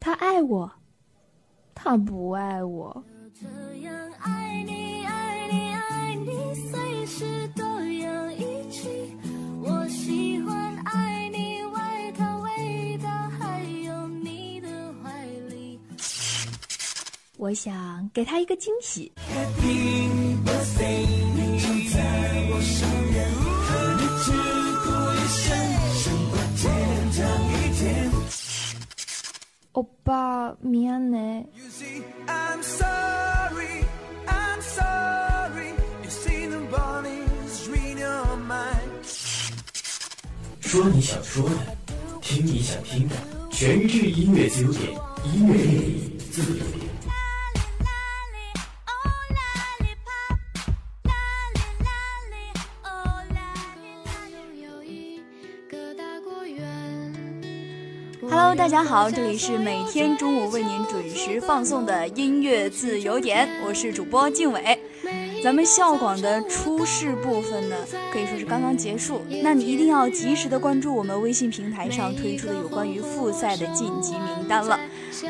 他爱我，他不爱我。这样爱你，爱你，爱你，随时都要一起。我喜欢爱你，外套味道，还有你的怀里。我想给他一个惊喜。欧巴，미안해。 I'm sorry, I'm sorry. You see the bodies read your mind. 说你想说的，听你想听的，全智音乐自由点，音乐电力自由 Hello，大家好，这里是每天中午为您准时放送的音乐自由点，我是主播静伟。咱们校广的初试部分呢，可以说是刚刚结束，那你一定要及时的关注我们微信平台上推出的有关于复赛的晋级名单了。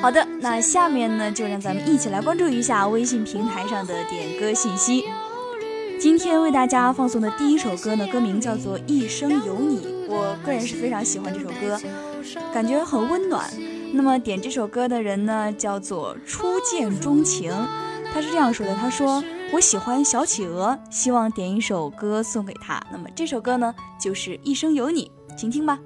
好的，那下面呢，就让咱们一起来关注一下微信平台上的点歌信息。今天为大家放送的第一首歌呢，歌名叫做《一生有你》，我个人是非常喜欢这首歌，感觉很温暖。那么点这首歌的人呢，叫做初见钟情，他是这样说的：他说我喜欢小企鹅，希望点一首歌送给他。那么这首歌呢，就是《一生有你》，请听吧。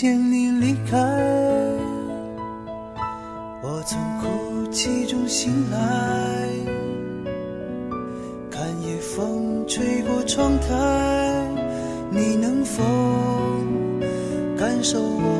见你离开，我从哭泣中醒来，看夜风吹过窗台，你能否感受我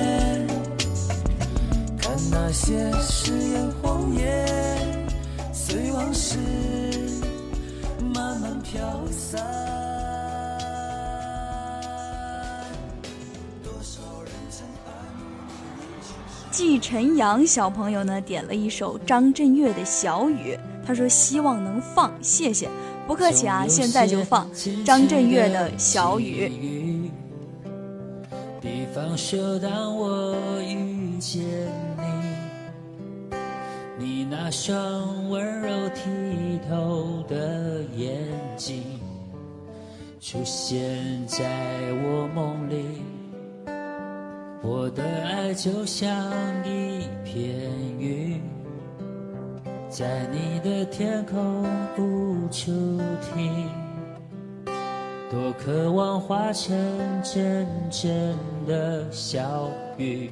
些誓言谎言，随往事慢慢飘散。季晨阳小朋友呢点了一首张震岳的小雨，他说希望能放，谢谢，不客气啊，现在就放张震岳的小雨。比方放手，当我遇见，那双温柔剔透的眼睛出现在我梦里。我的爱就像一片云，在你的天空无处停。多渴望化成阵阵的小雨，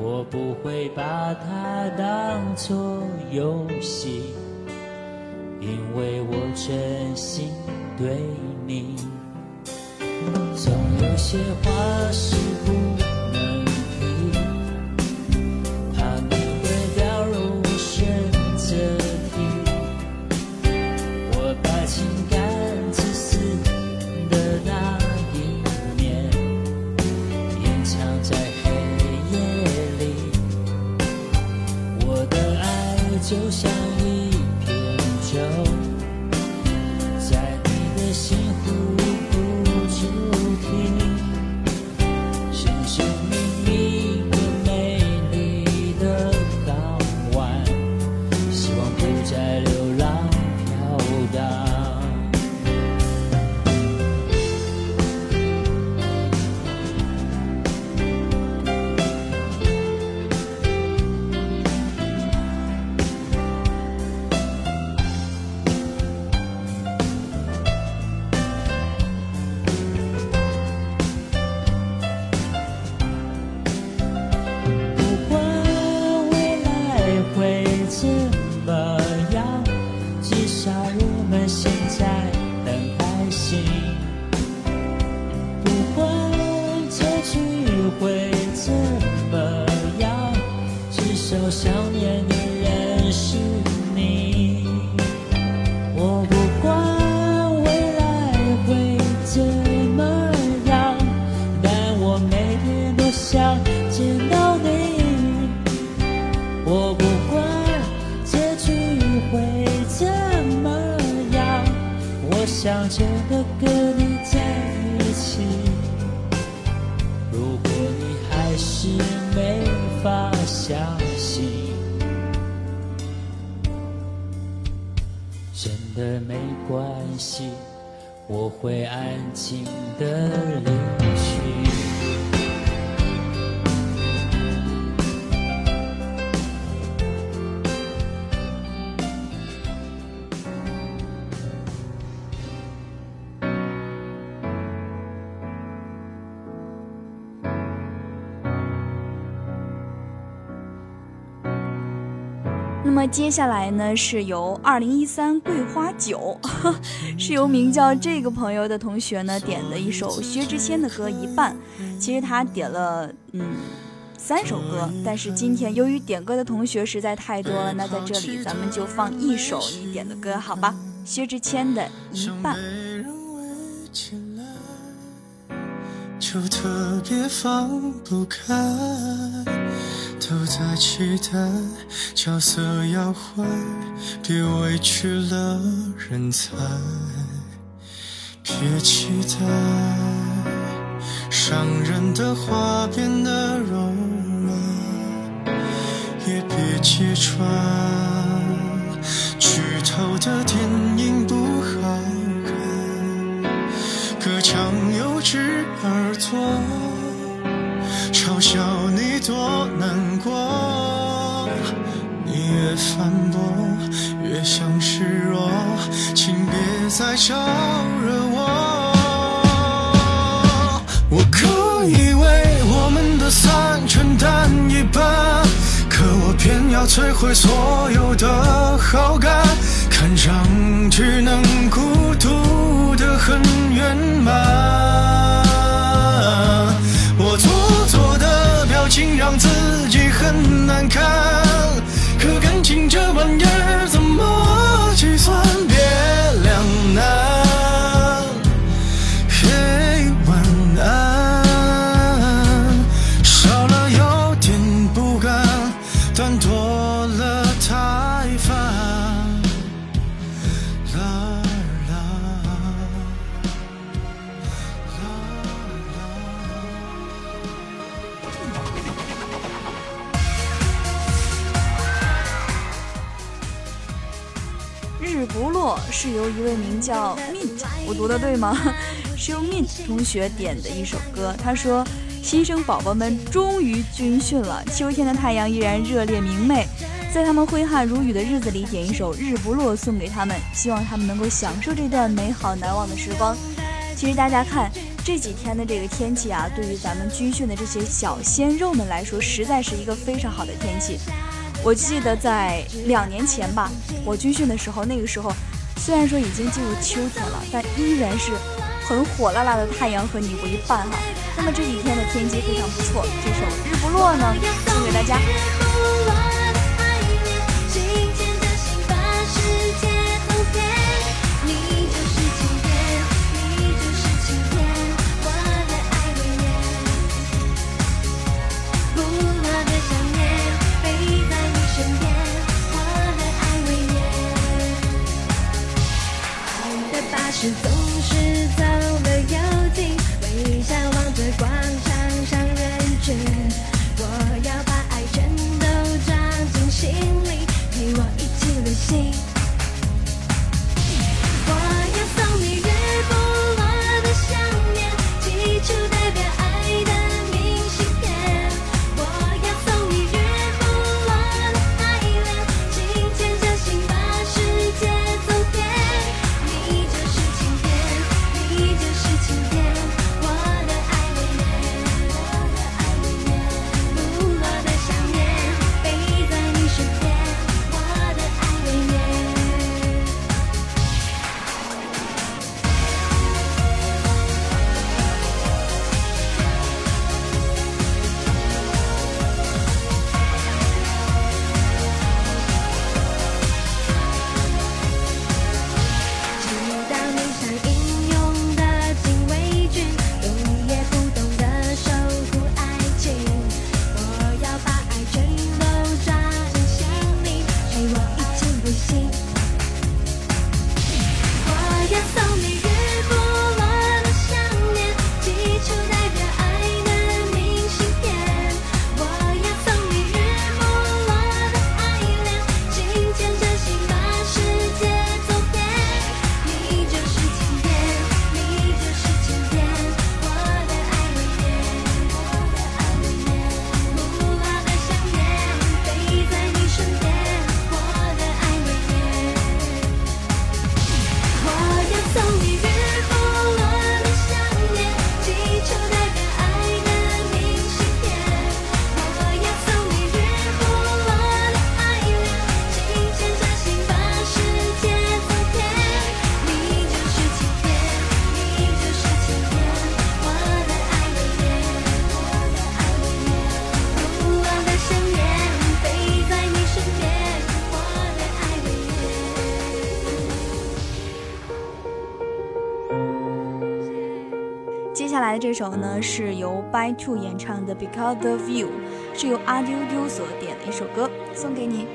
我不会把它当作游戏，因为我真心对你。总有些话是不就像么接下来呢，是由二零一三桂花酒，是由名叫这个朋友的同学呢点的一首薛之谦的歌《一半》。其实他点了嗯三首歌，但是今天由于点歌的同学实在太多了，那在这里咱们就放一首你点的歌，好吧？薛之谦的《一半》。就特别放不开，都在期待角色要换，别委屈了人才，别期待伤人的话变得柔软，也别揭穿剧透的电影不好看。隔墙有只耳朵，嘲笑你多难过。你越反驳，越像示弱，请别再招惹我。我可以为我们的散承担一半，可我偏要摧毁所有的好叫 Mint，我读的对吗？是由 Mint 同学点的一首歌。他说：“新生宝宝们终于军训了，秋天的太阳依然热烈明媚，在他们挥汗如雨的日子里，点一首《日不落》送给他们，希望他们能够享受这段美好难忘的时光。”其实大家看这几天的这个天气啊，对于咱们军训的这些小鲜肉们来说，实在是一个非常好的天气。我记得在两年前吧，我军训的时候，那个时候虽然说已经进入秋天了，但依然是很火辣辣的太阳和你为伴哈。那么这几天的天气非常不错，这首《日不落》呢送给大家。下来的这首呢，是由 By Two 演唱的《Because of You》，是由阿丢丢所点的一首歌，送给你。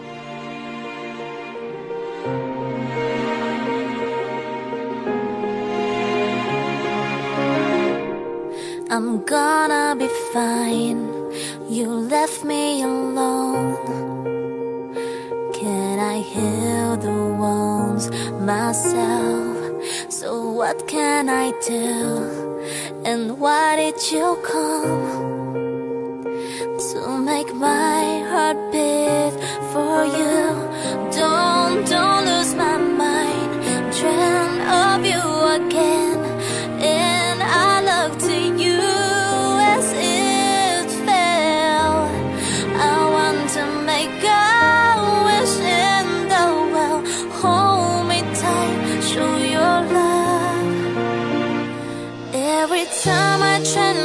I'm gonna be fine. You left me alone. Can I heal the wounds myself? So what can I do? Why did you come?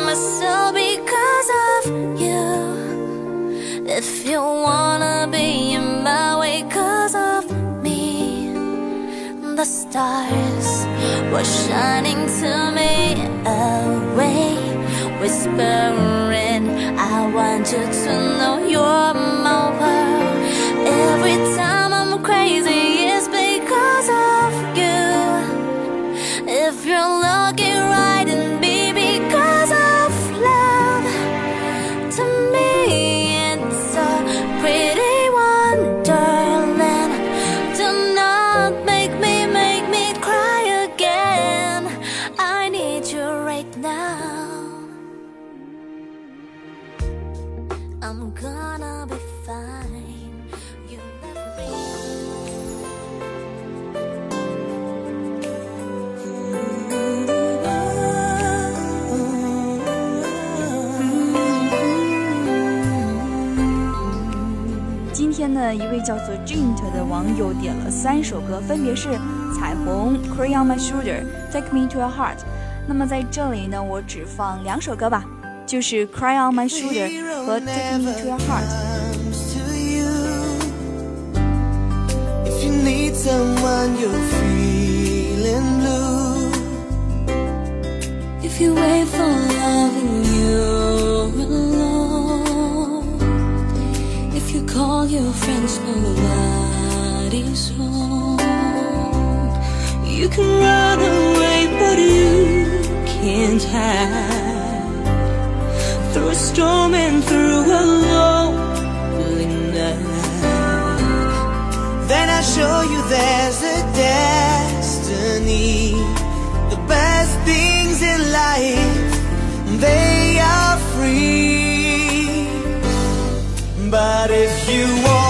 Train myself because of you. If you wanna be in my way cause of me, the stars were shining to me away, whispering, I want you to know you're my world. Every time I'm crazy, 一位叫做 Jint 的网友点了三首歌，分别是《彩虹》、《Cry on My Shoulder》、《Take Me to Your Heart》。那么在这里呢，我只放两首歌吧，就是《Cry on My Shoulder》和《Take Me to Your Heart》。If you wait for love your friends nobody's home You can run away but you can't hide. Through a storm and through a lonely night. Then I show you there's a destiny. The best things in life They are free. But if you are.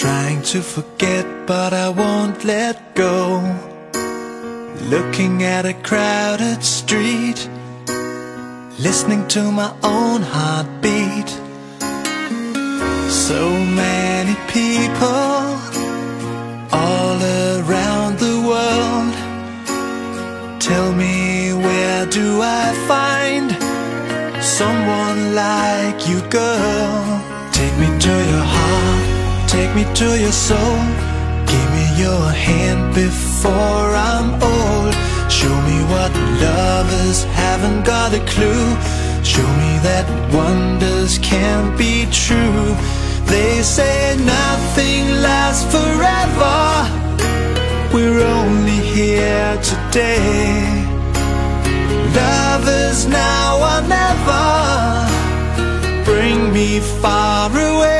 Trying to forget but I won't let go Looking at a crowded street Listening to my own heartbeat So many people All around the world Tell me where do I find someone like you, girl. Take me to your take me to your soul. Give me your hand before I'm old. Show me what lovers haven't got a clue. Show me that wonders can't be true. They say nothing lasts forever. We're only here today. Lovers now or never Bring me far away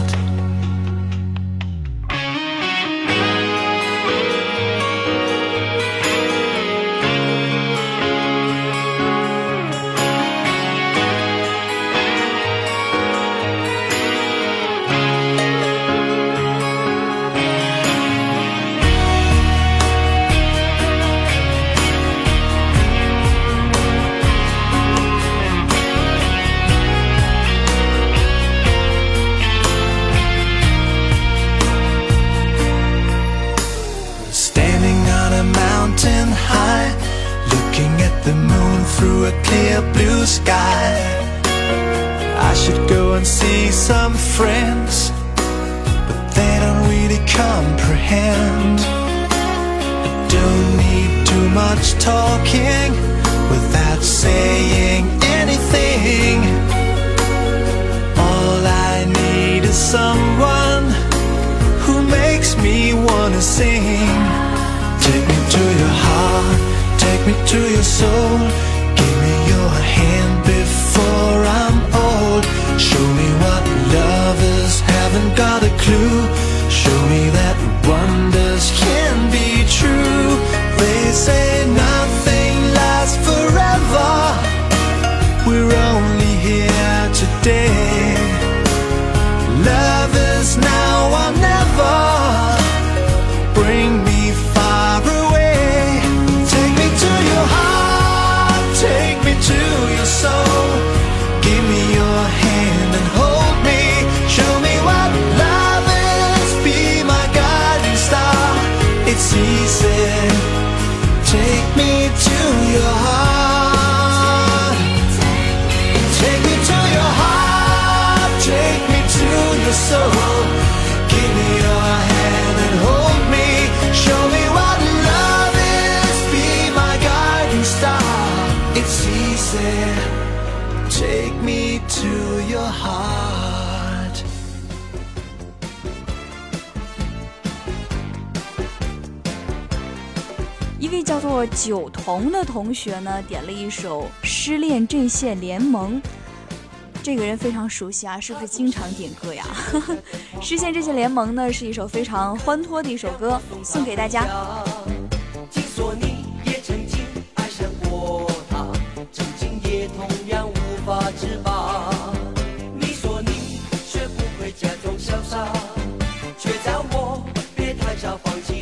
so give me your hand and hold me show me what love is be my guiding star it's easy take me to your heart 一位叫做九童的同学呢点了一首失恋阵线联盟这个人非常熟悉啊，是不是经常点歌呀？《实现这些联盟》呢，是一首非常欢脱的一首歌，送给大家。听说你也曾经爱上过他，曾经也同样无法自拔。你说你学不会假装潇洒，却叫我别太早放弃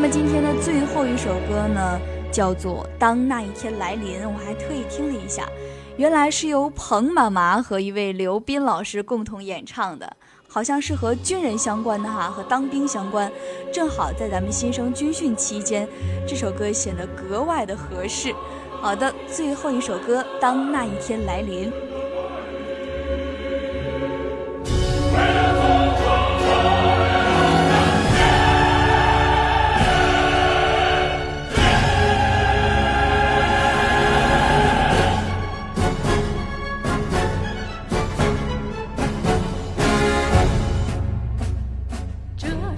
那么今天的最后一首歌呢，叫做《当那一天来临》，我还特意听了一下，原来是由彭妈妈和一位刘斌老师共同演唱的，好像是和军人相关的哈，和当兵相关，正好在咱们新生军训期间，这首歌显得格外的合适。好的，最后一首歌《当那一天来临》。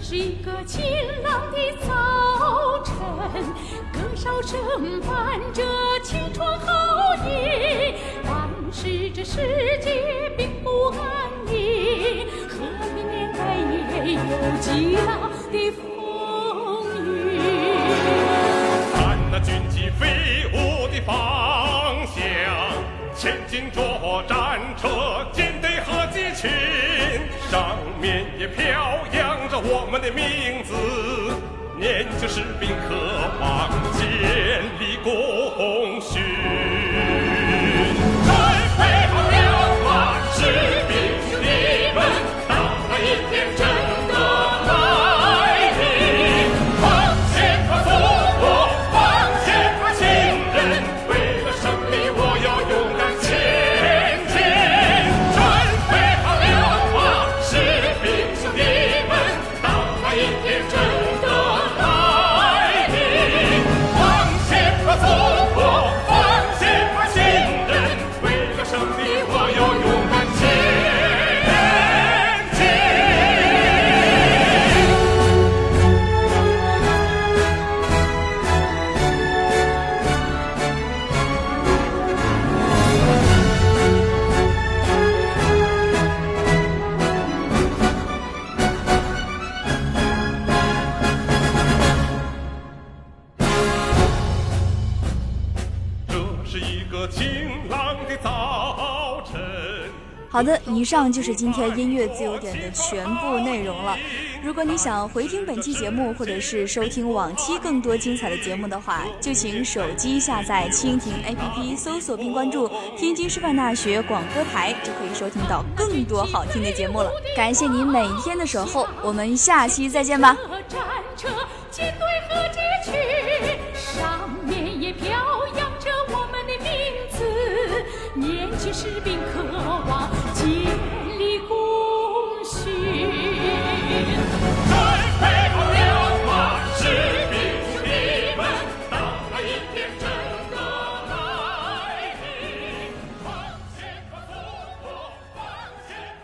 是一个晴朗的早晨，歌哨声伴着起床号音，但是这世界并不安宁，和平年代也有极大的风雨。看那军旗飞舞的方向，前进着战车、舰队和机群，上面也飘扬着我们的名字。年轻士兵渴望建立功勋。准备好了吗，士好的，以上就是今天音乐自由点的全部内容了。如果你想回听本期节目，或者是收听往期更多精彩的节目的话，就请手机下载蜻蜓 APP，搜索并关注天津师范大学广播台，就可以收听到更多好听的节目了。感谢您每天的守候，我们下期再见吧。车、舰队和是宾客